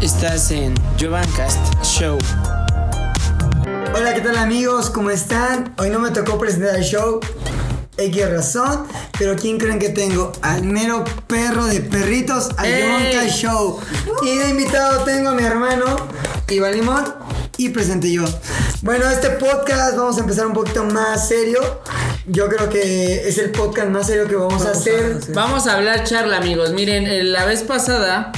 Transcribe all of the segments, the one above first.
Estás en Jovancast Show. Hola, ¿qué tal amigos? ¿Cómo están? Hoy no me tocó presentar el show. X razón, pero ¿quién creen que tengo? Al mero perro de perritos, al. Jovancast Show. Y de invitado tengo a mi hermano, Iván Limón, y presente yo. Bueno, este podcast vamos a empezar un poquito más serio. Yo creo que es el podcast más serio que vamos a hacer. Vamos a hablar charla, amigos. Miren, eh, la vez pasada,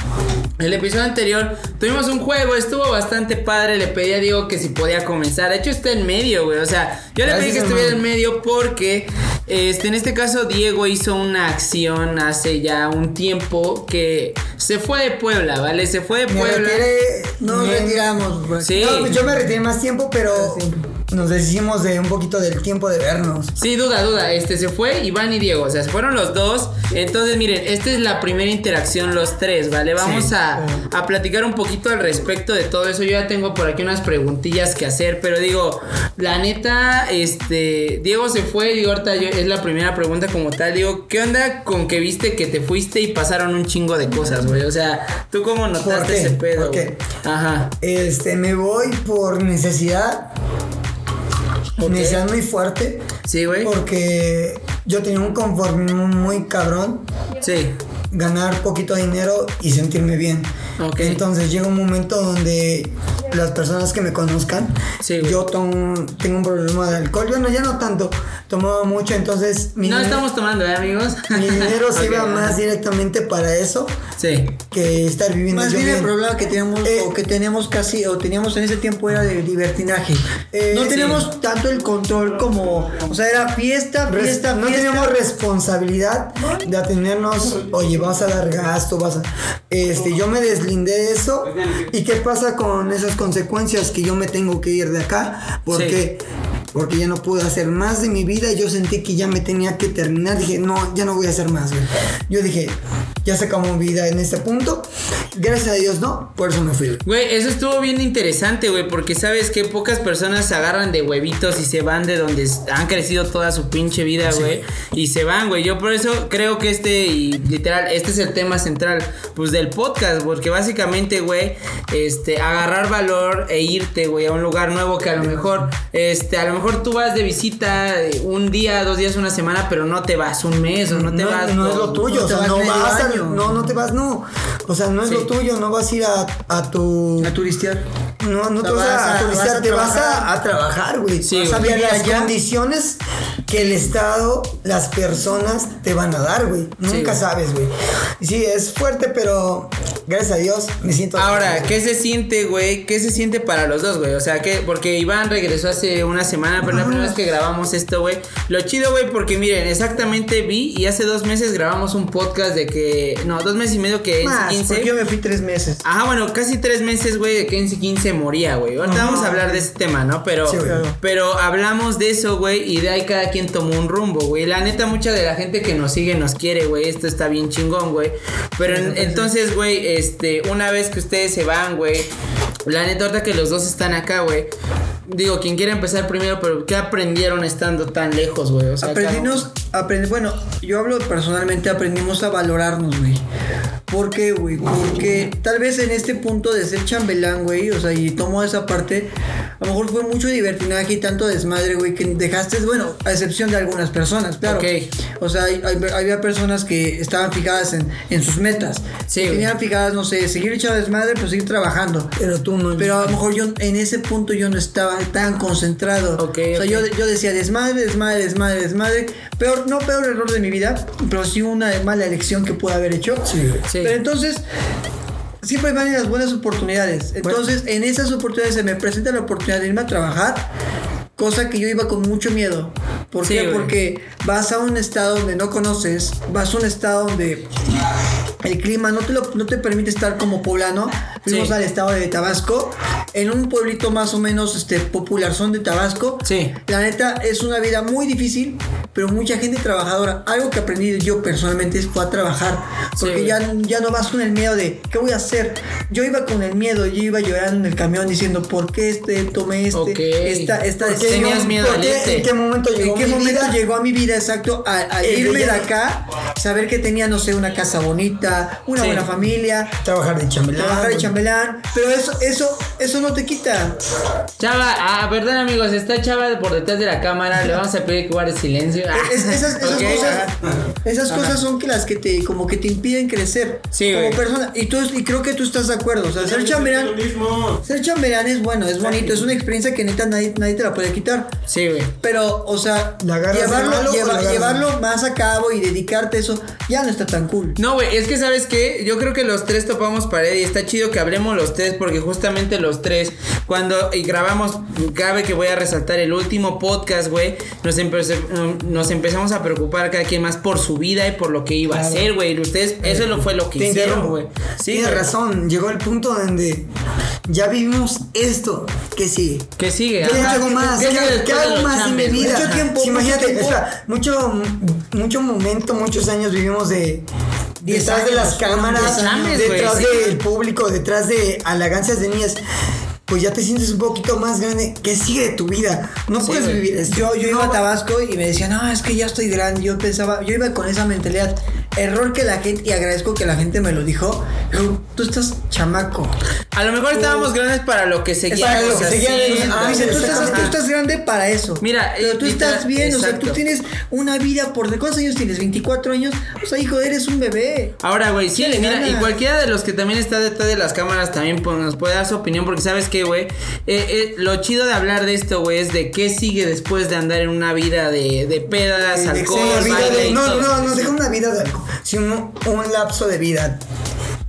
el episodio anterior, tuvimos un juego, estuvo bastante padre. Le pedí a Diego que si podía comenzar. De hecho, está en medio, güey. O sea, yo le pedí Gracias, que estuviera en medio porque, este, en este caso, Diego hizo una acción hace ya un tiempo que se fue de Puebla, ¿vale? Se fue de Me Puebla. retiré. Nos me- retiramos, bro. Sí. No, pues yo me retiré más tiempo, pero Sí. Nos deshicimos de un poquito del tiempo de vernos. Sí, duda, duda. Este se fue Iván y Diego. O sea, se fueron los dos. Entonces, miren, esta es la primera interacción, los tres, ¿vale? Vamos Sí. a, a platicar un poquito al respecto de todo eso. Yo ya tengo por aquí unas preguntillas que hacer, pero digo, la neta, este, Diego se fue. Digo, ahorita yo- es la primera pregunta como tal. Digo, ¿qué onda con que viste que te fuiste y pasaron un chingo de cosas, güey? O sea, ¿tú cómo ¿Por notaste ese pedo? ¿Por qué? güey? Ajá. Este, me voy por necesidad. Ok. Necesidad muy fuerte. Sí, güey. Porque yo tenía un conformismo muy cabrón. Sí. Ganar poquito dinero y sentirme bien. Ok. Entonces llega un momento donde las personas que me conozcan, Sí, yo tom- tengo un problema de alcohol. Bueno, ya no tanto. Tomaba mucho, entonces mi, No dine- estamos tomando, ¿eh, amigos? mi dinero se Ok, iba más directamente para eso Sí. que estar viviendo Más yo bien el bien. problema que tenemos Eh, o que tenemos casi o teníamos en ese tiempo era de libertinaje. Eh, no sí. teníamos tanto el control como, o sea, era fiesta, Res- fiesta, no fiesta. teníamos responsabilidad de atendernos, oye, vas a dar gasto, vas a... Este, yo me deslindé de eso. ¿Y qué pasa con esas consecuencias? Que yo me tengo que ir de acá porque... Porque ya no pude hacer más de mi vida y yo sentí que ya me tenía que terminar. Dije, no, ya no voy a hacer más, güey. Yo dije, ya se acabó mi vida en este punto. Gracias a Dios, no, por eso me fui. Güey, eso estuvo bien interesante, güey, porque sabes que pocas personas se agarran de huevitos y se van de donde han crecido toda su pinche vida, güey, y se van, güey. Yo por eso creo que este, y literal, este es el tema central, pues del podcast, porque básicamente, güey, este, agarrar valor e irte, güey, a un lugar nuevo que a lo mejor, este, a lo mejor tú vas de visita eh, un día, dos días, una semana, pero no te vas un mes o no te no, vas. no es lo tuyo, no o sea, vas no vas a, no, no te vas, no. O sea, no es Sí. lo tuyo, no vas a ir a, a tu a turistear. no, no O te sea, vas, a, vas a- turistear, vas a te vas a, trabajar. a trabajar, güey. Sí, Vas a Vivir las allá. condiciones que el Estado, las personas te van a dar, güey. Nunca güey. sabes, güey. Sí, es fuerte, pero gracias a Dios me siento. Ahora, ¿qué se siente, güey? ¿Qué se siente para los dos, güey? O sea, que porque Iván regresó hace una semana, pero la primera vez que grabamos esto, güey. Lo chido, güey, porque miren, exactamente vi y hace dos meses grabamos un podcast de que. No, dos meses y medio que Más, NC15. porque yo me fui tres meses. Ajá, bueno, casi tres meses, güey, de que NC15 moría, güey. Ahorita Ajá. vamos a hablar de ese tema, ¿no? Pero, Sí, pero hablamos de eso, güey, y de ahí cada quien tomó un rumbo, güey. La neta, mucha de la gente que nos sigue nos quiere, güey. Esto está bien chingón, güey. Pero en- entonces, güey, este, una vez que ustedes se van, güey, la neta, ahorita que los dos están acá, güey. Digo, quien quiera empezar primero, pero ¿qué aprendieron estando tan lejos, güey? O sea, Aprendimos, aprend- bueno, yo hablo personalmente, aprendimos a valorarnos, güey. ¿Por qué, güey? Porque tal vez en este punto de ser chambelán, güey, o sea, y tomo esa parte, a lo mejor fue mucho divertinaje y tanto desmadre, güey, que dejaste, bueno, a excepción de algunas personas, claro. Ok. O sea, hay- hay- había personas que estaban fijadas en, en sus metas. Sí. Tenían fijadas, no sé, seguir echado desmadre, pero seguir trabajando. Pero tú no. Pero a lo mejor yo en ese punto yo no estaba tan concentrado. Ok, o sea, yo, yo decía desmadre, desmadre, desmadre, desmadre. Peor, no peor error de mi vida, pero sí una mala elección que pude haber hecho. Sí. Sí. Pero entonces, siempre van las buenas oportunidades. Entonces, en esas oportunidades se me presenta la oportunidad de irme a trabajar. Cosa que yo iba con mucho miedo. ¿Por Sí, qué? Porque vas a un estado donde no conoces, vas a un estado donde el clima no te, lo- no te permite estar como poblano. Fuimos Sí. al estado de Tabasco, en un pueblito más o menos este, popular son de Tabasco. Sí. La neta es una vida muy difícil, pero mucha gente trabajadora. Algo que aprendí yo personalmente es fue a trabajar, porque Sí. ya, ya no vas con el miedo de ¿qué voy a hacer? Yo iba con el miedo, yo iba llorando en el camión diciendo ¿por qué este tomé este Ok. esta esta ¿Por qué decisión? tenías miedo ¿Por al qué? irte? ¿En qué momento llegó ¿En qué mi momento vida? llegó a mi vida exacto a, a Eh, irme de acá? Saber que tenía, no sé, una casa bonita, una Sí. buena familia, Trabajar de chambelán. trabajar de chambelán, pero eso, eso, eso no te quita. Chava, ah, perdón amigos, está Chava por detrás de la cámara, le vamos a pedir que guarde silencio. Ah, Es- esas esas cosas, esas Ajá. cosas son que las que te como que te impiden crecer Sí, como güey. persona. Y tú y creo que tú estás de acuerdo. O sea, ser chambelán, ser chambelán es bueno, es bonito, es una experiencia que neta nadie, nadie te la puede quitar. Sí, güey. Pero, o sea, ¿La agarras de llevarlo, lleva- llevarlo más a cabo y dedicarte a eso ya no está tan cool. No, güey, es que sabes qué, yo creo que los tres topamos pared y está chido que hablemos los tres porque justamente los tres, cuando y grabamos, cabe que voy a resaltar el último podcast, güey, nos, empe- nos empezamos a preocupar cada quien más por su vida y por lo que iba a hacer, güey. Ustedes, eso lo fue lo que Te hicieron, güey. Sí, Tienes razón. Llegó el punto donde ya vivimos esto. ¿Qué sigue? ¿Qué sigue? ¿Qué Ajá. hago más? ¿Qué ¿Qué, hago más en mi vida? Mucho tiempo, Sí, mucho imagínate, tiempo. mucho, mucho momento, muchos años vivimos de Detrás de las cámaras, años, detrás del público, detrás de halagancias de niñas. Pues ya te sientes un poquito más grande. ¿Qué sigue de tu vida? No Sí, puedes vivir esto. Yo, yo iba a Tabasco y me decían, no, es que ya estoy grande. Yo pensaba, yo iba con esa mentalidad. Error que la gente, y agradezco que la gente me lo dijo. Tú estás chamaco. A lo mejor estábamos grandes para lo que seguíamos Exacto, seguían- haciendo. Ah, Dice, tú, estás, exactamente. tú estás grande para eso. Mira, pero tú estás bien, o sea, exacto. tú tienes una vida por. ¿De cuántos años tienes? ¿24 años? O sea, hijo, eres un bebé. Ahora, güey, sí, mira, y cualquiera de los que también está detrás de las cámaras también pues, nos puede dar su opinión, porque sabes qué, güey, Eh, eh, lo chido de hablar de esto, güey, es de qué sigue después de andar en una vida de, de pedas, De- de alcohol, vida baile de- no, no, no deja una vida de algo, sino un lapso de vida.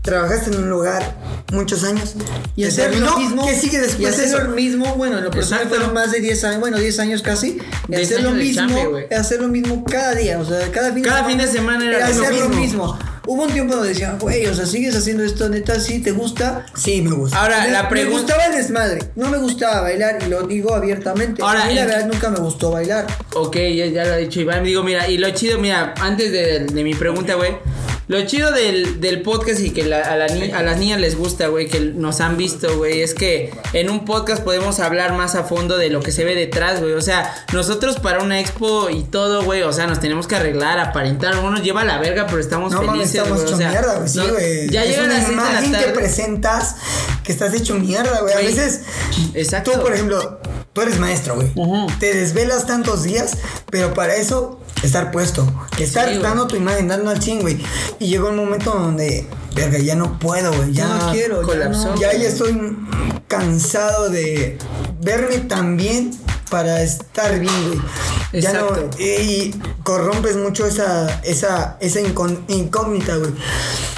Trabajaste en un lugar muchos años Y hacer lo mismo. ¿Qué sigue Y después de hacer eso? lo mismo, bueno, en lo personal fueron más de 10 años, bueno, 10 años casi. Y 10 hacer lo de mismo, chambe, güey. hacer lo mismo cada día, o sea, cada fin Cada fin de semana era lo hacer lo mismo. mismo. Hubo un tiempo donde decía, güey, o sea, sigues haciendo esto, neta, sí, te gusta. Sí, me gusta. Ahora, Me- la Me pregunta... gustaba el desmadre, no me gustaba bailar y lo digo abiertamente. Ahora, a mí la verdad nunca me gustó bailar. Ok, ya, ya lo ha dicho Iván. Digo, mira, y lo chido, mira, antes de, de mi pregunta, güey. Lo chido del, del podcast y que la- a, la ni- a las niñas les gusta, güey, que nos han visto, güey, es que en un podcast podemos hablar más a fondo de lo que se ve detrás, güey. O sea, nosotros para una expo y todo, güey, o sea, nos tenemos que arreglar, aparentar. Uno nos lleva a la verga, pero estamos No felices, estamos güey. hecho O sea, mierda, güey. Sí, güey. ya es llegan una la imagen que presentas que estás hecho mierda, güey. A veces, Exacto. tú, por ejemplo, tú eres maestro, güey. Te desvelas tantos días, pero para eso, estar puesto. Estar Sí, güey. dando tu imagen, dando al 100, güey. Y llegó el momento donde, verga, ya no puedo, güey. Ya no quiero, ya colapsó. no. Ya, ya estoy cansado de verme tan bien para estar bien, güey. Ya no, Exacto. y corrompes mucho esa, esa, esa incógnita, güey.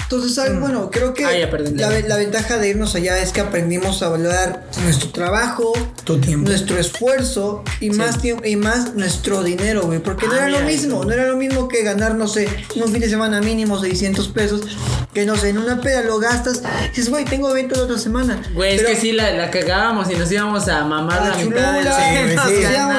Entonces, ¿sabes? Bueno, creo que perdón, la, la ventaja de irnos allá es que aprendimos a valorar nuestro trabajo, Tu tiempo. nuestro esfuerzo y más tiempo y más nuestro dinero, güey. Porque no Ah, era lo mismo, no era lo mismo que ganar, no sé, un fin de semana mínimo 600 pesos, que no sé, en una peda lo gastas, dices, güey, tengo evento la otra semana. Güey, es que sí la, la cagábamos y nos íbamos a mamar a la mitad del Sí, nos sí. íbamos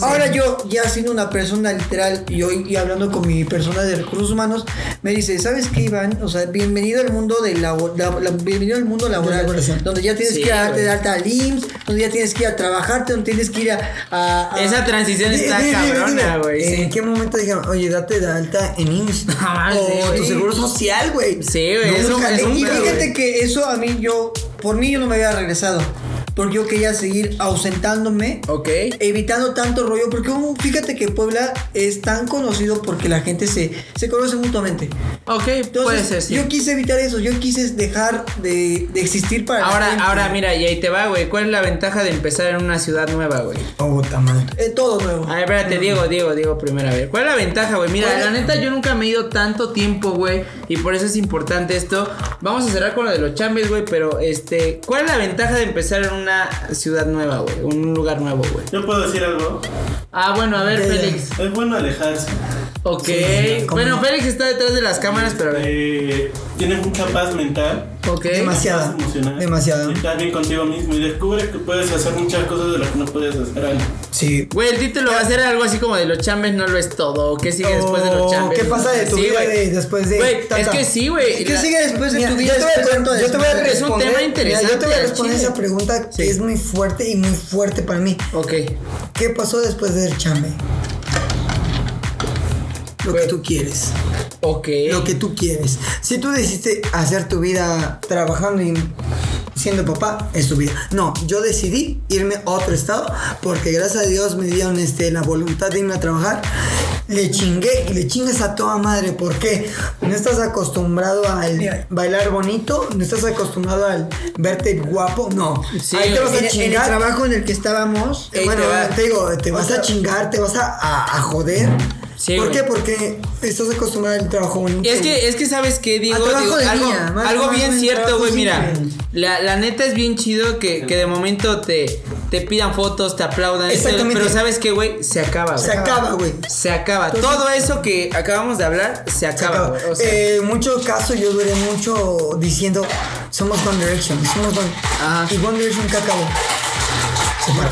a. Ahora yo, ya siendo una persona literal y hoy y hablando con mi persona de recursos humanos, me dice, ¿sabes qué, Iván? O sea, bienvenido al mundo de la, la- la- bienvenido al mundo laboral, donde ya tienes que darte de alta al IMSS, donde ya tienes que ir a trabajarte, donde tienes que ir a... a- a- Esa transición está cabrona, güey. ¿En qué momento dijeron, oye, date de alta en IMSS? Ah, o tu seguro social, güey? Sí, güey, No, es un- nunca- es un y fíjate que eso a mí yo, por mí yo no me había regresado, porque yo quería seguir ausentándome. Ok. evitando tanto rollo, porque como- fíjate que Puebla es tan conocido porque la gente se, se conoce mutuamente. Ok, Entonces, puede ser, sí. yo quise evitar eso, yo quise dejar de, de existir para la Ahora, gente. ahora mira, y ahí te va, güey. ¿Cuál es la ventaja de empezar en una ciudad nueva, güey? Oh, puta madre. Eh, todo nuevo. A ver, espérate, Diego, Diego, Diego primero, a ver. ¿Cuál es la ventaja, güey? Mira, la neta, yo nunca me he ido tanto tiempo, güey. Y por eso es importante esto. Vamos a cerrar con lo de los chambes, güey. Pero, este, ¿cuál es la ventaja de empezar en una ciudad nueva, güey? Un lugar nuevo, güey. Yo puedo decir algo. Ah, bueno, a ver. Félix. Es bueno alejarse. Ok. Sí, ¿cómo bueno, no? Félix está detrás de las cámaras, pero a ver. Eh, tienes mucha paz mental. Ok. Demasiada. Demasiada. Estás bien contigo mismo y descubres que puedes hacer muchas cosas de las que no puedes hacer antes. Sí. Güey, el título va a ser algo así como de los chambes no lo es todo. ¿Qué sigue después de los Oh, chambes? ¿Qué pasa de tu Sí, vida de- después de Güey, es que sí, güey. ¿Qué La- sigue después de Mira, tu yo vida? te voy a- después de tanto yo te voy a desmadre? Es un responder. tema mira, interesante yo te voy a responder esa pregunta que Sí. es muy fuerte y muy fuerte para mí. Ok. ¿Qué pasó después del chambe? Lo que tú quieres. Ok. Lo que tú quieres. Si tú decidiste hacer tu vida trabajando y siendo papá, es tu vida. No, yo decidí irme a otro estado porque gracias a Dios me dieron este, la voluntad de irme a trabajar. Le chingué y le chingas a toda madre porque no estás acostumbrado al bailar bonito, no estás acostumbrado al verte guapo, no. Sí, Ahí te vas a en el chingar. trabajo en el que estábamos, Eh, bueno, te va. te digo, te vas sea- a chingar, te vas a, a- a joder. Sí, ¿Por güey. qué? Porque estás acostumbrado al trabajo bonito. Es que, es que sabes qué, Digo, de algo, más- algo más bien cierto, güey, mira, la, la neta es bien chido que, que de momento te, te pidan fotos, te aplaudan, Exactamente. pero sabes qué, güey, se acaba, Se güey. acaba, güey. Se acaba. Todo eso que acabamos de hablar, se Se acaba, acaba. O sea, Eh, en muchos casos yo duré mucho diciendo, somos One Direction, somos One... Ajá. Y One Direction que acabó.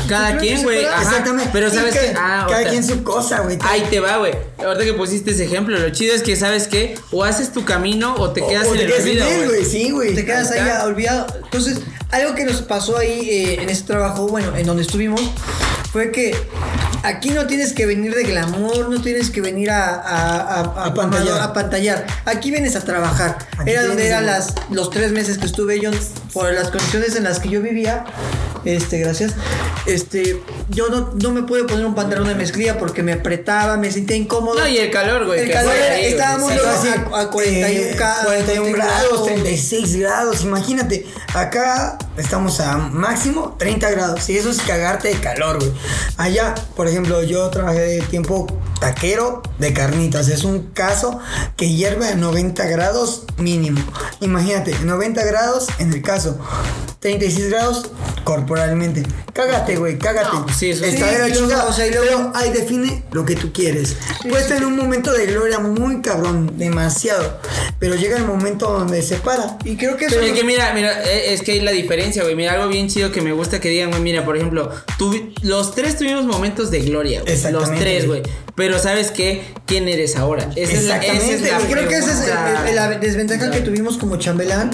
Cada quien, güey. Exactamente. Pero sabes que- ah, cada quien su cosa, güey. Ahí te va, güey. Ahorita que pusiste ese ejemplo, lo chido es que sabes que o haces tu camino o te quedas o en te el olvido, güey. Sí, güey. te quedas Ahí olvidado. Entonces, algo que nos pasó ahí eh, en ese trabajo, bueno, en donde estuvimos, fue que aquí no tienes que venir de glamour, no tienes que venir a, a, a, A pantallar. a pantallar. Aquí vienes a trabajar. Aquí Era donde eran las, los tres meses que estuve yo, por las condiciones en las que yo vivía. Este, gracias. Este, yo no, no me pude poner un pantalón de mezclilla porque me apretaba, me sentía incómodo. No, y el calor, güey. El calor era- ahí, estábamos Sí. luego Así, a- a 41 eh, grados, 41 grados, grados. 36 grados. Imagínate, acá estamos a máximo 30 grados. Y eso es cagarte de calor, güey. Allá, por ejemplo, yo trabajé de tiempo taquero de carnitas. Es un caso que hierve a 90 grados mínimo. Imagínate, 90 grados en el caso. 36 grados corporalmente. Cágate, güey, cágate. No, sí, eso Está sí. de la chingada. o sea, y luego- ahí define lo que tú quieres. Puedes tener un momento de gloria muy cabrón, demasiado. Pero llega el momento donde se para. Y creo que eso Pero es que mira, mira, eh, es que hay la diferencia, güey. Mira, algo bien chido que me gusta que digan, güey, mira, por ejemplo, tuvi- los tres tuvimos momentos de gloria, güey. Los Exactamente, tres, güey. Pero ¿sabes qué? ¿Quién eres ahora? Esa es la, esa es Exactamente, la. Y creo que esa es el- el- la desventaja que tuvimos como chambelán.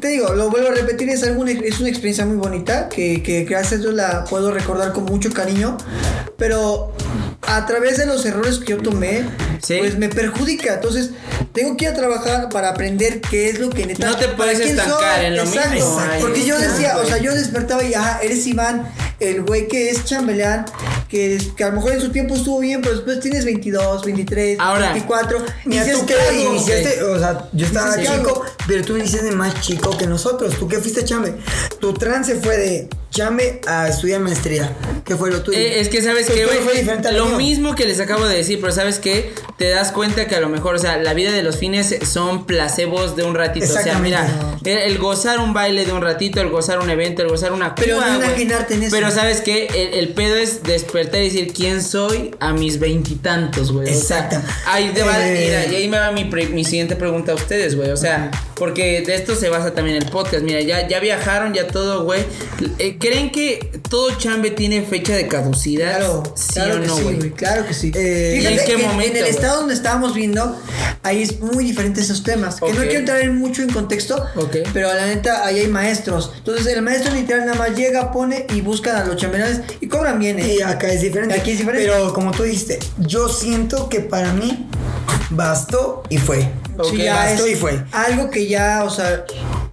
Te digo, lo vuelvo a repetir, es, alguna, es una experiencia muy bonita que, que gracias a Dios la puedo recordar con mucho cariño. Pero a través de los errores que yo tomé, Sí. pues me perjudica. Entonces, tengo que ir a trabajar para aprender qué es lo que neta. No te puedes estancar en lo Exacto. mismo, ay, Porque yo exacto, decía, o sea, yo despertaba y, ajá, eres Iván, el güey que es chambelán, que, que a lo mejor en su tiempo estuvo bien, pero después tienes 22, 23, Ahora, 24. Mira, dices, tú ¿qué que iniciaste, o sea, yo estaba Dices, ¿qué chico, pero tú iniciaste más chico que nosotros. Tú que fuiste chambe. Tu trance fue de chambe a estudiar maestría. ¿Qué fue lo tuyo? Eh, es que sabes que, güey, lo mío. mismo que les acabo de decir, pero sabes que te das cuenta que a lo mejor, o sea, la vida de los fines son placebos de un ratito. O sea, mira, el, el gozar un baile de un ratito, el gozar un evento, el gozar una Pero cuba, no imaginarte en eso. Pero sabes que el, el pedo es despertar y decir quién soy a mis veintitantos, güey. O sea, Exacto. ahí te va, Eh. mira, y ahí me va mi, pre- mi siguiente pregunta a ustedes, güey. O sea, porque de esto se basa también el podcast. Mira, ya, ya viajaron, ya todo, güey. Eh, ¿Creen que todo chambe tiene fecha de caducidad? Claro, ¿Sí claro o que no, sí, güey? claro que sí. Eh, Fíjate ¿y en qué que momento, en el estado donde estábamos viendo, ahí es muy diferente esos temas. Que no quiero entrar en mucho en contexto, Ok. pero la neta, ahí hay maestros. Entonces, el maestro literal nada más llega, pone y buscan a los chambelanes y cobran bien, ¿eh? Y acá es diferente. Aquí es diferente. Pero como tú dijiste, yo siento que para mí bastó y fue. Sí, ya bastó es y fue. Algo que ya, o sea,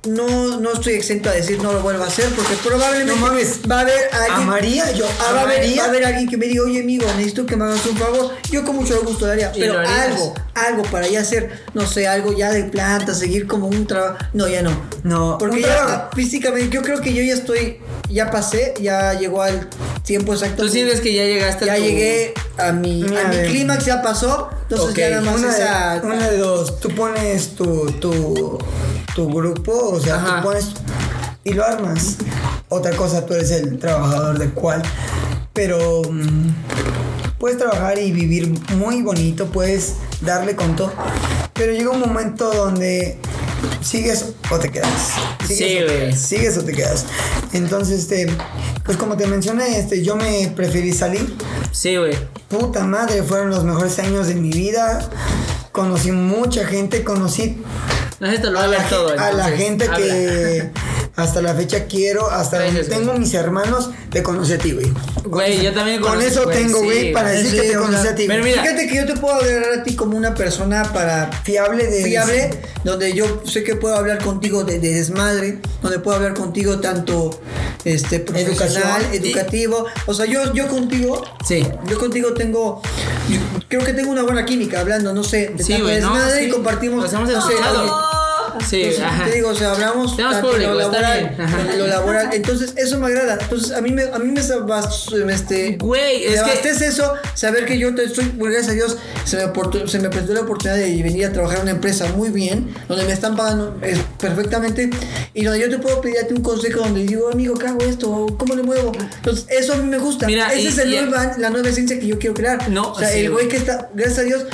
no, no estoy exento a decir no lo vuelvo a hacer porque probablemente No mames. va a haber alguien. Amaría, yo Ah, va, a haber, amaría. va a haber alguien que me diga, oye amigo, necesito que me hagas un favor. Yo con mucho gusto. ¿Y Pero algo, algo para ya hacer, no sé, algo ya de planta, seguir como un trabajo. No, ya no. No, Porque ya físicamente, yo creo que yo ya estoy, ya pasé, ya llegó al tiempo exacto. ¿Tú sientes que ya llegaste a ya tu- llegué a mi, a mi clímax, ya pasó. Entonces Ok. ya nada más Una de, esa. una de dos, tú pones tu, tu, tu grupo, o sea, Ajá. tú pones y lo armas. Otra cosa, tú eres el trabajador de cuál. Pero mm, puedes trabajar y vivir muy bonito, puedes darle con todo. Pero llega un momento donde sigues o te quedas. Sigues Sí, o te güey. quedas, Sigues o te quedas. Entonces, este, pues como te mencioné, este, yo me preferí salir. Sí, güey. Puta madre, fueron los mejores años de mi vida. Conocí mucha gente, conocí No te lo a la, todo. a la gente que hasta la fecha quiero, hasta donde tengo mis hermanos, te conocí a ti, güey. Güey, yo también Con eso güey, tengo, sí, güey, para decir que te conocí a ti. pero mira, Fíjate que yo te puedo agarrar a ti como una persona para fiable de fiable, donde yo sé que puedo hablar contigo de, de desmadre, donde puedo hablar contigo tanto este profesional, Educación. educativo. O sea, yo, yo contigo, Sí. yo contigo tengo, yo creo que tengo una buena química hablando, no sé, de tanto güey, desmadre y compartimos. Nos hemos no escuchado. Sí, entonces, ajá. te digo, o sea, hablamos público, lo laboral, lo laboral. Entonces, eso me agrada. Entonces, a mí me, a mí me, este, Güey, es que- abastece eso, saber que yo te estoy, gracias a Dios, se me, se me prestó la oportunidad de venir a trabajar en una empresa muy bien, donde me están pagando eh, perfectamente y donde yo te puedo pedir a ti un consejo donde digo, amigo, ¿qué hago esto? ¿Cómo le muevo? Entonces, eso a mí me gusta. Mira, Esa es el y- nueva- la nueva esencia que yo quiero crear. No, o sea, sí, el güey. güey que está, gracias a Dios,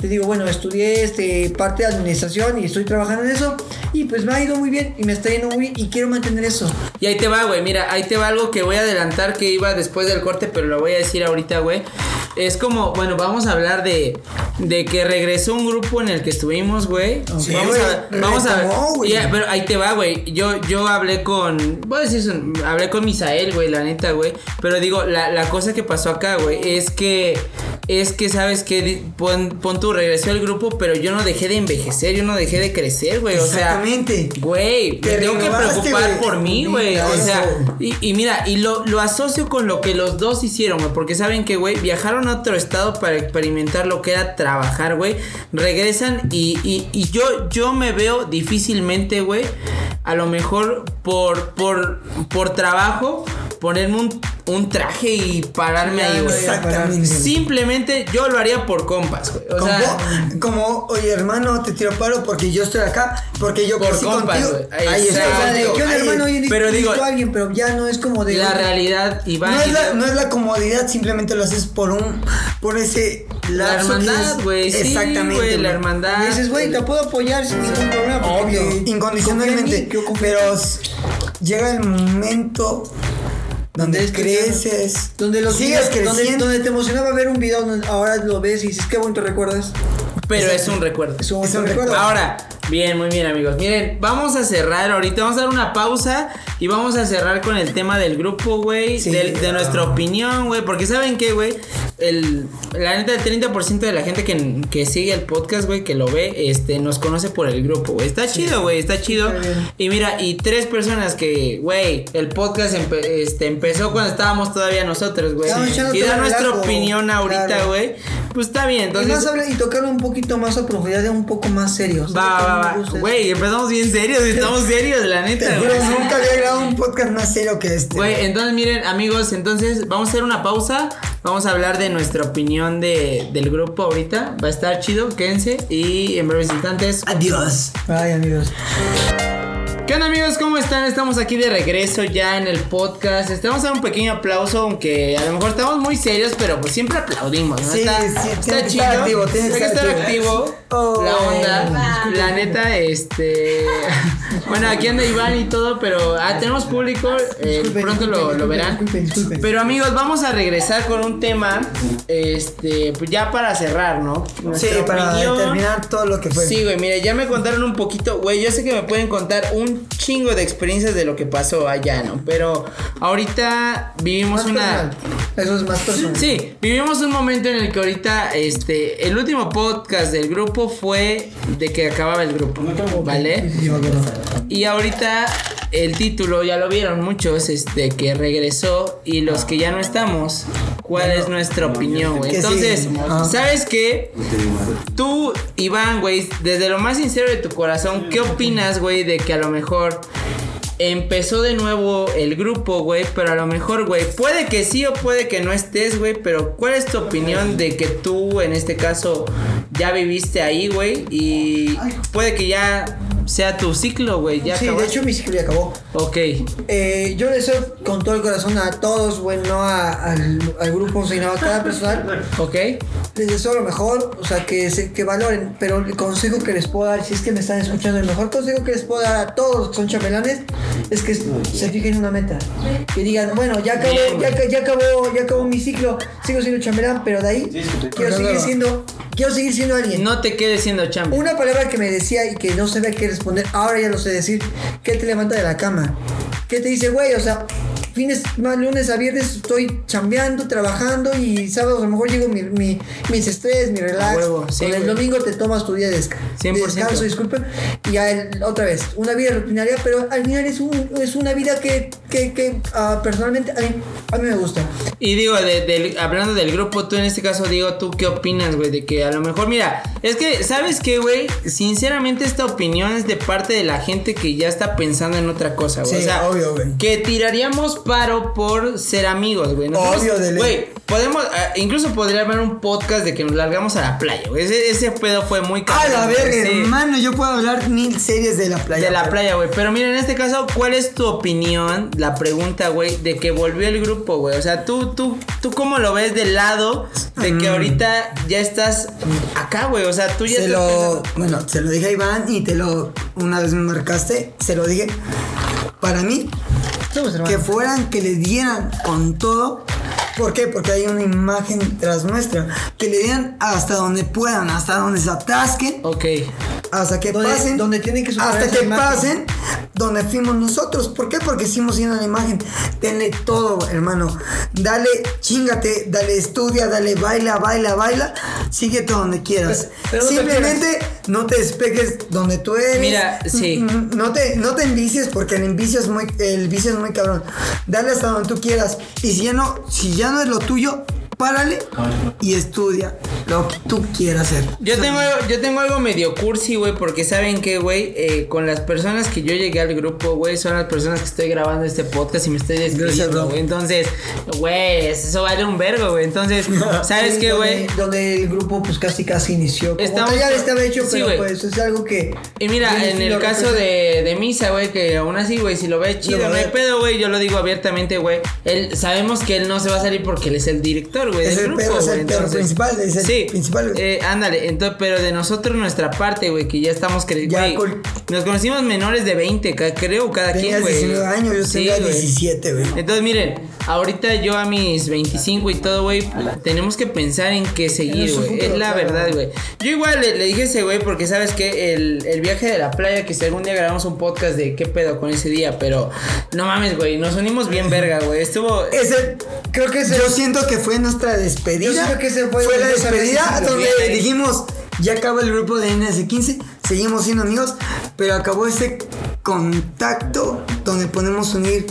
te digo, bueno, estudié este parte de administración y estoy trabajando en eso y pues me ha ido muy bien y me está yendo muy bien y quiero mantener eso. Y ahí te va, güey. Mira, ahí te va algo que voy a adelantar que iba después del corte, pero lo voy a decir ahorita, güey. Es como, bueno, vamos a hablar de, de que regresó un grupo en el que estuvimos, güey. Sí, vamos vamos a. Ya, pero ahí te va, güey. Yo, yo hablé con, voy a decir, eso, hablé con Misael, güey, la neta, güey. Pero digo, la, la cosa que pasó acá, güey, es que, es que, ¿sabes qué? Pon, pon tu regresó el grupo, pero yo no dejé de envejecer, yo no dejé de crecer, güey. O sea, Exactamente. Güey, Te me tengo que preocupar por mí, güey. O sea, y, y mira, y lo, lo asocio con lo que los dos hicieron, güey. Porque saben que, güey, viajaron a otro estado para experimentar lo que era trabajar, güey. Regresan y, y, y yo, yo me veo difícilmente, güey. A lo mejor por, por, por trabajo, ponerme un, un traje y pararme ahí, güey. Exactamente. Simplemente yo lo haría por compas, güey. O como, sea, como, oye hermano, te tiro paro porque yo estoy acá, porque yo Por crecí compas, contigo. Ahí está. Exacto. O sea, de que un Ahí- hermano pero digo- a alguien, pero ya no es como de la realidad, Iván. No es, la, no es la comodidad, simplemente lo haces por un por ese La hermandad, güey. Sí, Exactamente. güey, la hermandad. Y dices, güey, te puedo apoyar sin ningún problema. porque Obvio, incondicionalmente. mí, pero llega el momento donde creces, Donde los sigues videos- donde, creciendo. donde te emocionaba ver un video, donde ahora lo ves y dices, qué bonito recuerdas. Pero es un recuerdo. Es un Es un recuerdo. Ahora, bien, muy bien, amigos. Miren, vamos a cerrar ahorita. Vamos a dar una pausa y vamos a cerrar con el tema del grupo, güey. Sí. del- de, nuestra opinión, güey. Porque ¿saben qué, güey? El, la neta, el 30% de la gente que, que sigue el podcast, güey, que lo ve, este, nos conoce por el grupo, güey. Está chido, güey, está chido. Y mira, y tres personas que, güey, el podcast empe- este, empezó cuando estábamos todavía nosotros, güey. Echando Y el nuestra opinión ahorita, claro. güey. Pues está bien, y entonces. más y tocarlo un poquito más a profundidad, de un poco más serios. Va, va, va. Güey, empezamos bien serios, estamos serios, la neta, güey. nunca había grabado un podcast más serio que este. Güey, entonces miren, amigos, entonces vamos a hacer una pausa. Vamos a hablar de nuestra opinión de, del grupo ahorita. Va a estar chido, quédense. Y en breves instantes. Adiós. Ay, amigos. ¿Qué onda, amigos? ¿Cómo están? Estamos aquí de regreso ya en el podcast. Vamos a dar un pequeño aplauso, aunque a lo mejor estamos muy serios, pero pues siempre aplaudimos, ¿no? Sí, está, sí, está chido. activo, tiene que estar activo. Oh. La onda. La neta, este. Bueno, aquí anda Iván y todo, pero ah, tenemos público. eh, Disculpen, pronto lo, disculpen, lo verán. Pero amigos, vamos a regresar con un tema. Este, pues ya para cerrar, ¿no? Sí, para opinión. determinar todo lo que fue. Sí, güey, mire, ya me contaron un poquito, güey, yo sé que me pueden contar un chingo de experiencias de lo que pasó allá, ¿no? Pero ahorita vivimos Más una... personal. Eso es más personal. Sí, vivimos un momento en el que ahorita, este, el último podcast del grupo fue de que acababa el grupo, ¿vale? Y ahorita el título ya lo vieron muchos, este, que regresó y los que ya no estamos, ¿cuál es nuestra opinión, güey? Entonces. ¿sabes qué? Tú, Iván, güey, desde lo más sincero de tu corazón, ¿qué opinas, güey, de que a lo mejor empezó de nuevo el grupo, güey, pero a lo mejor, güey, puede que sí o puede que no estés, güey, pero ¿cuál es tu opinión de que tú, en este caso, ya viviste ahí, güey, y puede que ya sea tu ciclo, güey. Ya Sí, de hecho mi ciclo ya acabó. Ok. Eh, yo les deseo con todo el corazón a todos, güey, no a- al, al grupo, sino a cada persona. Ok. Les deseo lo mejor, o sea, que, se, que valoren. Pero el consejo que les puedo dar, si es que me están escuchando, el mejor consejo que les puedo dar a todos los que son chambelanes es que se fijen en una meta. Que digan, bueno, ya acabó, ya, ya acabó, ya acabó mi ciclo, sigo siendo chambelán, pero de ahí quiero seguir siendo, quiero seguir siendo alguien. No te quedes siendo champ. Una palabra que me decía y que no sabía qué responder, ahora ya lo sé decir, que te levanta de la cama. Que te dice, güey, o sea, fines, más lunes a viernes estoy chambeando, trabajando y sábados a lo mejor llego mi, mi- mis estrés, mi relax. huevo, sí, el domingo te tomas tu día de, desca- 100%. de descanso, disculpen. Y el- otra vez, una vida rutinaria, pero al final es, un, es una vida que, que, que, ah, personalmente a mí, a mí me gusta. Y digo, de- hablando del grupo, tú en este caso, digo, ¿tú qué opinas, güey? De que a lo mejor, mira, es que, ¿sabes qué, güey? Sinceramente, esta opinión es de parte de la gente que ya está pensando en otra cosa, güey. Sí, o sea, obvio, güey. que tiraríamos paro por ser amigos, güey. Obvio, de. Güey, podemos, ah, incluso podría haber un podcast de que nos largamos a la playa, güey. Ese, ese pedo fue muy A cabrón, la verga, hermano, yo puedo hablar mil series de la playa. De la pero- playa, güey. Pero mira, en este caso, ¿cuál es tu opinión? La pregunta, güey, de que volvió el grupo, güey. O sea, tú, tú, tú cómo lo ves del lado de que Mm. ahorita ya estás acá, güey. O sea, tú ya Se estás lo, pensando- bueno, se lo dije a Iván y te lo, una vez me marcaste, se lo dije. Para mí, que fueran, que le dieran con todo. ¿Por qué? Porque hay una imagen tras nuestra. Que le dieran hasta donde puedan, hasta donde se atasquen, Ok. hasta que Donde- pasen. donde tienen que Hasta que imagen. pasen donde fuimos nosotros. ¿Por qué? Porque hicimos siendo la imagen. Tenle todo, hermano. Dale, chingate, dale, estudia, dale, baila, baila, baila. Síguete donde quieras. Pero- pero Simplemente no te despegues donde tú eres. Mira, sí. Mm, No te, no te envicies porque el envicio es muy, el vicio es muy cabrón. Dale hasta donde tú quieras. Y si ya no, si ya no es lo tuyo, párale y estudia lo que tú quieras hacer. Yo tengo, yo tengo algo medio cursi, güey, porque saben que, güey, Eh, con las personas que yo llegué al grupo, güey, son las personas que estoy grabando este podcast y me estoy despidiendo, güey. Entonces, güey, eso vale un vergo, güey. Entonces, ¿sabes Sí, qué, güey? Donde, donde el grupo pues casi casi inició. Estamos- ya estaba hecho, Sí, pero güey. pues es algo que... Y mira, en el caso de, de Misa, güey, que aún así, güey, si lo ve chido, no hay pedo, güey, yo lo digo abiertamente, güey. Él, sabemos que él no se va a salir porque él es el director, güey, Es del el grupo, perro, es el perro entonces- principal, es el sí, principal, güey. Eh, ándale, entonces, pero de nosotros, nuestra parte, güey, que ya estamos cre- Ya, güey, col- nos conocimos menores de 20, ca- creo, cada Tenías quien, güey. 19 años, yo Sí, tenía güey. 17, güey. Entonces, miren, ahorita yo a mis 25 y todo, güey, tenemos que pensar en qué seguir, güey. Es la claro. verdad, güey. Yo igual le, le dije a ese güey, porque sabes que el, el viaje de la playa, que si algún día grabamos un podcast de qué pedo con ese día, pero no mames, güey, nos unimos bien verga, güey. Estuvo. Ese, Creo que ese- yo siento que fue nuestra despedida. Yo que ese fue la despedida donde bien dijimos, ya acaba el grupo de NS15, seguimos siendo amigos, pero acabó ese contacto donde podemos unir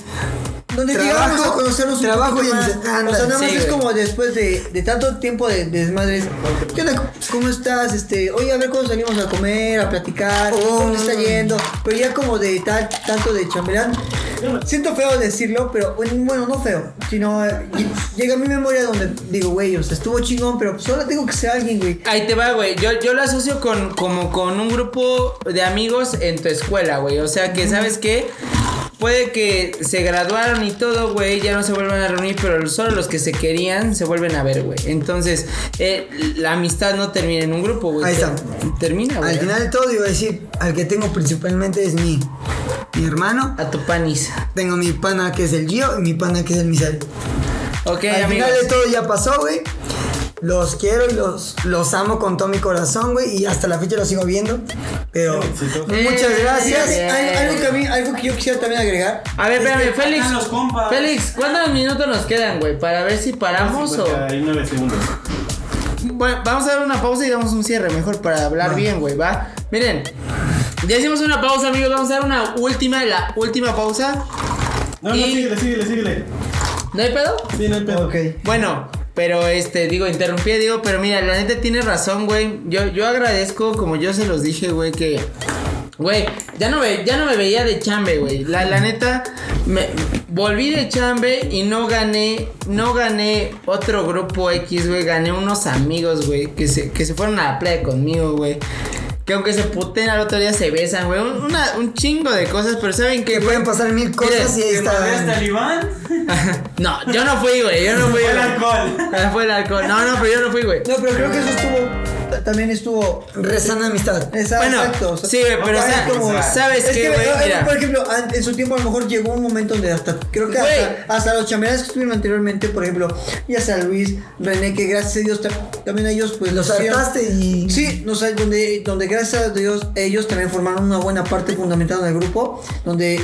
Donde Trabajo, llegamos a conocernos un trabajo poquito más. O sea, nada más Sí, es güey. como después de, de tanto tiempo de, de desmadres. ¿Qué onda? ¿Cómo estás? Este, oye, a ver cómo salimos a comer, a platicar, cómo le está yendo. Pero ya como de tal, tanto de chambelán. Siento feo decirlo, pero bueno, bueno, no feo. Sino eh, llega a mi memoria donde digo, güey, o sea, estuvo chingón, pero pues ahora tengo que ser alguien, güey. Ahí te va, güey. Yo, yo lo asocio con, como con un grupo de amigos en tu escuela, güey. O sea que, ¿sabes qué? Puede que se graduaron y todo, güey, ya no se vuelvan a reunir, pero solo los que se querían se vuelven a ver, güey. Entonces, eh, la amistad no termina en un grupo, güey. Ahí está. Termina, güey. Al final de todo, iba a decir, al que tengo principalmente es mi, mi hermano. A tu panis. Tengo mi pana que es el Gio y mi pana que es el Misael. Ok, Al amigos. final de todo ya pasó, güey. Los quiero y los, los amo con todo mi corazón, güey. Y hasta la fecha los sigo viendo. Pero muchas gracias. bien. Algo, que a mí- algo que yo quisiera también agregar. A ver, espérame, que Félix. faltan los compas. Félix, ¿cuántos minutos nos quedan, güey? Para ver si paramos o. 59 segundos. Bueno, vamos a dar una pausa y damos un cierre mejor para hablar bien, güey, ¿va? Miren, ya hicimos una pausa, amigos. Vamos a dar una última, la última pausa. No, no, Y- síguele, síguele, síguele. ¿No hay pedo? Sí, no hay pedo. Ok. Bueno, pero este, digo, interrumpí, digo, pero mira, la neta tiene razón, güey. Yo, yo agradezco, como yo se los dije, güey, que. Güey, ya no, me, ya no me veía de chambe, güey. La, la neta, me- volví de chambe y no gané, no gané otro grupo X, güey. Gané unos amigos, güey, que se, que se fueron a la playa conmigo, güey. Que aunque se puten al otro día se besan, güey. Un, una- un chingo de cosas, pero ¿saben qué? Que pueden pasar mil cosas y ahí ¿Te madreaste está. No, yo no fui, güey. Yo no fui. Fue el alcohol. Fue el alcohol. No, no, pero yo no fui, güey. No, pero creo que eso estuvo. También estuvo. Rezando amistad. Esa- Bueno, exacto. o sea, sí, pero es sa- como- ¿sabes es qué, que, Mira. Por ejemplo, en su tiempo a lo mejor llegó un momento donde hasta. Creo que hasta, hasta los chambelanes que estuvieron anteriormente, por ejemplo, ya sea Luis, René, que gracias a Dios ta- también a ellos, pues Los hartaste y. Sí, no sé, donde, donde gracias a Dios ellos también formaron una buena parte fundamental del grupo, donde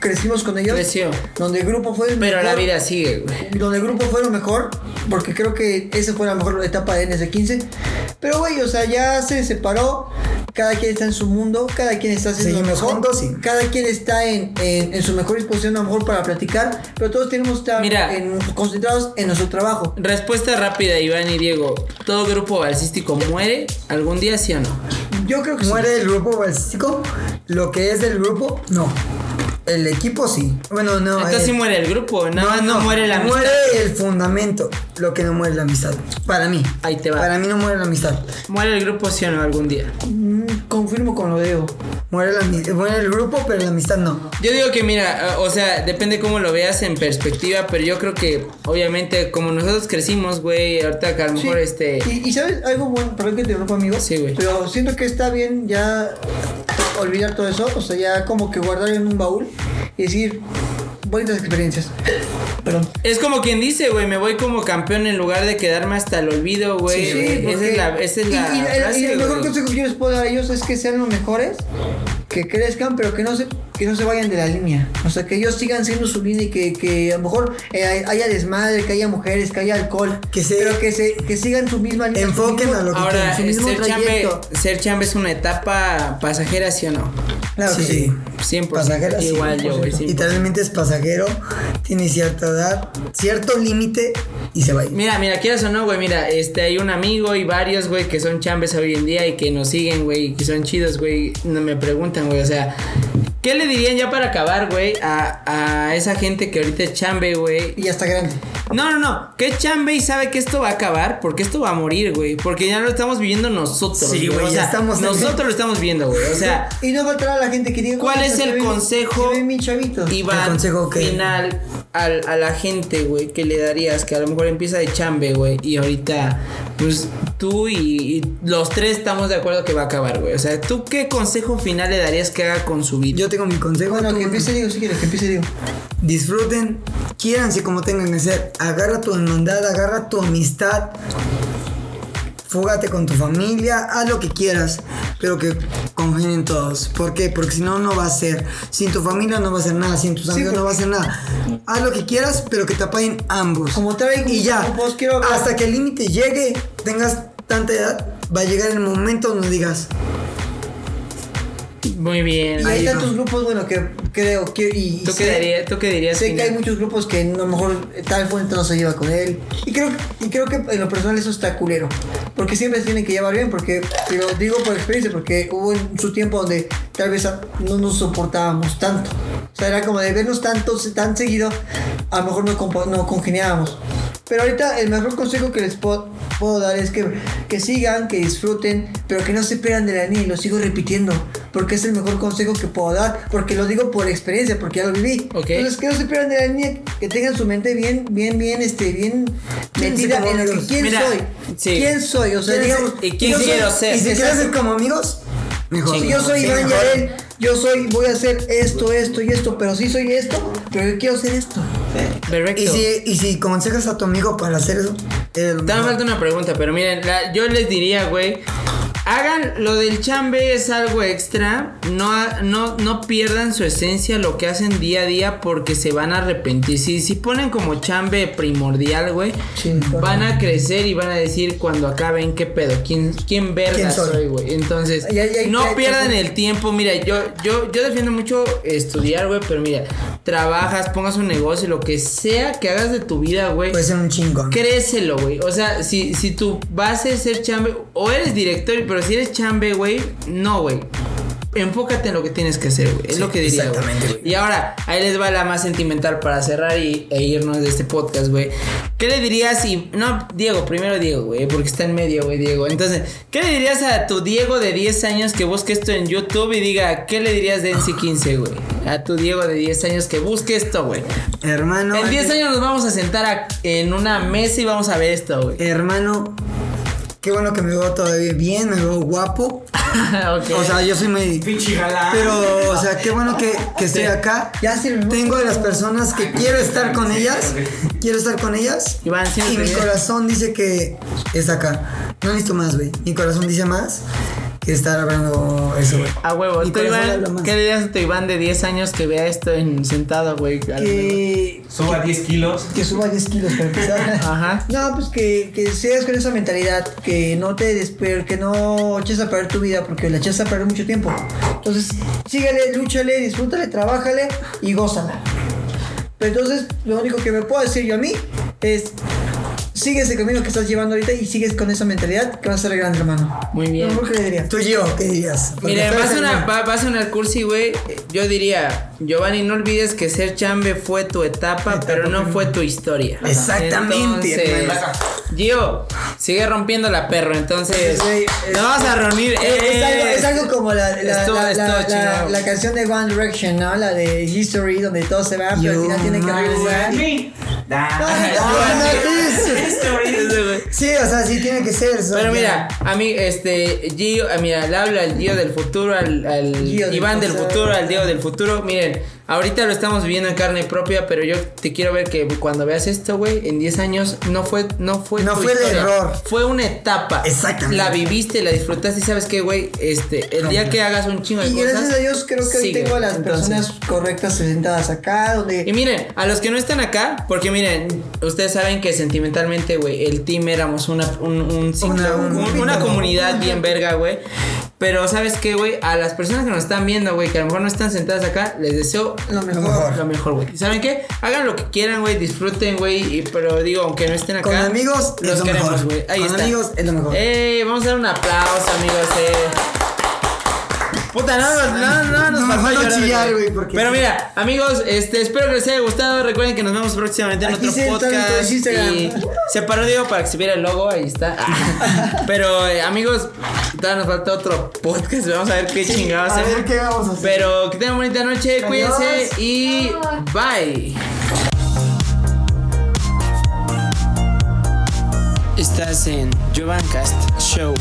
crecimos con ellos. Creció. Donde el grupo fue el Pero la vida sigue, güey. Donde el grupo fue lo mejor, porque creo que esa fue la mejor etapa de NS15. Pero güey, o sea, ya se separó, cada quien está en su mundo, cada quien está haciendo lo Seguimos mejor, juntos, sí. cada quien está en, en, en su mejor disposición a lo mejor para platicar, pero todos tenemos que estar Mira. en- concentrados en nuestro trabajo. Respuesta rápida, Iván y Diego. ¿Todo grupo balsístico muere algún día, sí o no? Yo creo que sí. Muere el grupo balístico. Lo que es del grupo, no. El equipo sí. Bueno, no. Entonces el- sí muere el grupo, nada más no, muere la amistad. Muere el fundamento. Lo que no muere la amistad. Para mí. Ahí te va. Para mí no muere la amistad. Muere el grupo, sí o no, algún día. Mm, confirmo con lo de. Muere, la, muere el grupo, pero la amistad no. Yo digo que mira, eh, o sea, depende cómo lo veas en perspectiva, pero yo creo que obviamente como nosotros crecimos, güey, ahorita que a lo mejor Sí. este... Y, y sabes algo bueno, perdón que te interrumpa, amigo. Sí, güey. Pero siento que está bien ya olvidar todo eso, o sea, ya como que guardar en un baúl y decir bonitas experiencias. Perdón. Es como quien dice, güey, me voy como campeón en lugar de quedarme hasta el olvido, güey. esa porque- es la, esa es la y, el- frase, y el mejor consejo que yo les puedo dar a ellos es que sean los mejores, que crezcan, pero que no se, que no se vayan de la línea. O sea, que ellos sigan siendo su línea y que, que a lo mejor eh, haya desmadre, que haya mujeres, que haya alcohol, Que se- pero que, se, que sigan su misma línea. Enfoquen mismo- a lo que Ahora, su mismo ser chambe, trayecto. ser chambe es una etapa pasajera, ¿sí o no? Claro que Sí. Sí. 100%. Pasajera, sí, Igual yo, güey. 100%. Literalmente es pasajero. Tiene cierta edad, cierto límite y se va a ir. Mira, mira, quieras o no, güey, mira, este, hay un amigo y varios, güey, que son chambes hoy en día y que nos siguen, güey, y que son chidos, güey, no me preguntan, güey, o sea, ¿qué le dirían ya para acabar, güey, a, a esa gente que ahorita es chambe, güey? Y ya está grande. No, no, no, que es chambe y sabe que esto va a acabar, porque esto va a morir, güey, porque ya lo estamos viviendo nosotros, Sí, güey, o ya sea, estamos nosotros lo estamos viendo, güey, o sea, Y no faltará la gente que diga ¿Cuál "Oye, es el consejo? Bien chavitos. Iván, ¿El consejo qué? final al- a la gente, güey, que le darías? Que a lo mejor empieza de chambe, güey, y ahorita, pues tú y, y los tres estamos de acuerdo que va a acabar, güey. O sea, ¿tú qué consejo final le darías que haga con su vida? Yo tengo mi consejo. Bueno, tú- que empiece Diego, si quieres, que empiece Diego. Disfruten, quiéranse como tengan que ser. Agarra tu hermandad, agarra tu amistad. Fúgate con tu familia, haz lo que quieras, pero que congenien todos. ¿Por qué? Porque si no, no va a ser. Sin tu familia no va a ser nada, sin tus amigos no va a ser nada. Haz lo que quieras, pero que te apaguen ambos. Como traigo y ya, hasta que el límite llegue, tengas tanta edad, va a llegar el momento donde digas, Muy bien. Y hay tantos grupos, bueno, que creo que. Y, ¿Tú sé- qué, dirías, ¿Tú qué dirías? Sé que hay muchos grupos que a lo mejor tal fuente no se lleva con él. Y creo, y creo que en lo personal eso está culero. Porque siempre se tienen que llevar bien. Porque, te lo digo por experiencia, porque hubo en su tiempo donde tal vez no nos soportábamos tanto. O sea, era como de vernos tanto, tan seguido, a lo mejor no, no congeniábamos. Pero ahorita el mejor consejo que les puedo, puedo dar es que, que sigan, que disfruten, pero que no se pierdan de la línea. Y lo sigo repitiendo, porque es el mejor consejo que puedo dar. Porque lo digo por experiencia, porque ya lo viví. Ok. Entonces, que no se pierdan de la línea, que tengan su mente bien, bien, bien, este, bien metida en lo que quién Mira, soy. sí. ¿Quién soy? O sea, digamos. ¿Y quién yo soy- quiero ser? y si quieres ser como amigos, mejor. Si yo soy Sí, Iván. Yarel, yo soy, voy a hacer esto, esto y esto, pero sí soy esto, pero yo quiero hacer esto. Perfecto. Y si, y si aconsejas a tu amigo para hacer eso, Te falta una pregunta, pero miren, la- yo les diría, güey. Hagan lo del chambe es algo extra. No, no, no pierdan su esencia, lo que hacen día a día, porque se van a arrepentir. Si, si ponen como chambe primordial, güey, van a crecer y van a decir cuando acaben qué pedo, quién, quién verga ¿Quién soy? soy, güey. Entonces, Ya- ya- no pierdan el tiempo. Mira, yo, yo, yo defiendo mucho estudiar, güey, pero mira, trabajas, pongas un negocio, lo que sea que hagas de tu vida, güey. Puede ser un chingón. Créeselo, güey. O sea, si, si tu base es ser chambe, o eres director, pero si eres chambe, güey, no, güey. Enfócate en lo que tienes que hacer, güey. Es lo que diría, exactamente, güey. Y ahora, ahí les va la más sentimental para cerrar y, e irnos de este podcast, güey. ¿Qué le dirías si... No, Diego, primero Diego, güey, porque está en medio, güey, Diego. Entonces, ¿qué le dirías a tu Diego de 10 años que busque esto en YouTube y diga, ¿qué le dirías de NC15, güey? A tu Diego de 10 años que busque esto, güey. Hermano. En 10 años nos vamos a sentar a- en una mesa y vamos a ver esto, güey. Hermano. Qué bueno que me veo todavía bien, me veo guapo. O sea, yo soy muy. Pinche galán. Pero, o sea, qué bueno que, que estoy acá. Ya sirve. Tengo de las personas que quiero estar con ellas. Quiero estar con ellas. Iván, Y siéntate mi corazón dice que está acá. No necesito más, güey. Mi corazón dice más que estar hablando eso, güey. A huevo. Mi ¿Tú, corazón Iván. ¿Qué le dirías a tu Iván de 10 años que vea esto en sentado, güey? Que, Suba 10 kilos. que suba 10 kilos para empezar. Ajá. No, pues que, que seas con esa mentalidad, que no te desper, que no eches a perder tu vida, porque la echas a perder mucho tiempo. Entonces, síguele, lúchale, disfrútale, trabájale y gózala. Pero entonces, lo único que me puedo decir yo a mí es, sigue ese camino que estás llevando ahorita y sigues con esa mentalidad que vas a ser grande, hermano. Muy bien. Que le diría. Tú y yo, ¿qué dirías? Porque Mira, el va a sonar cursi, güey. Yo diría, Giovanni, no olvides que ser chambe fue tu etapa, pero no fue tu historia. Exactamente, Entonces, Gio, sigue rompiendo la perro, entonces Sí, nos vamos a reunir. Es, es algo, es eh, algo como la, la, la- canción de One Direction, ¿no? La de History, donde todos se van, pero al final tienen que regresar. Sí, o sea, sí tiene que ser. Pero mira, a mí, este, Gio, ah, mira, le hablo al Gio del futuro, al, al Iván del futuro, al Diego del futuro. Miren, ahorita lo estamos viviendo en carne propia, pero yo te quiero ver que cuando veas esto, güey, en 10 años no fue, no fue, No tu fue el error. Fue una etapa. Exactamente. La viviste, la disfrutaste y sabes qué, güey, este, el día que hagas un chingo de Y cosas. gracias a Dios creo que hoy sigue. tengo a las Entonces, personas correctas sentadas acá, y donde... miren, a los que no están acá, porque miren, ustedes saben que sentimentalmente, güey, el team éramos una, un, un ciclo, Una- un- un- una comunidad bien verga, güey. Pero, ¿sabes qué, güey? A las personas que nos están viendo, güey, que a lo mejor no están sentadas acá, les deseo Lo mejor. lo mejor, güey. ¿Y ¿Saben qué? Hagan lo que quieran, güey, disfruten, güey. Pero digo, aunque no estén acá. Con amigos es los lo queremos, güey. Ahí Con está. amigos es lo mejor. ¡Ey! Vamos a dar un aplauso, amigos, eh. Puta, no, no, no, no nos No, faltó faltó llorar, chillar, güey. Pero mira, amigos, este, espero que les haya gustado. Recuerden que nos vemos próximamente en Aquí otro sí está podcast. Y se paró Diego para que se viera el logo, ahí está. Pero, eh, amigos, todavía nos falta otro podcast. Vamos a ver qué chingados A ver qué vamos a hacer. Pero que tengan bonita noche, cuídense y bye. Estás en Jovancast Show.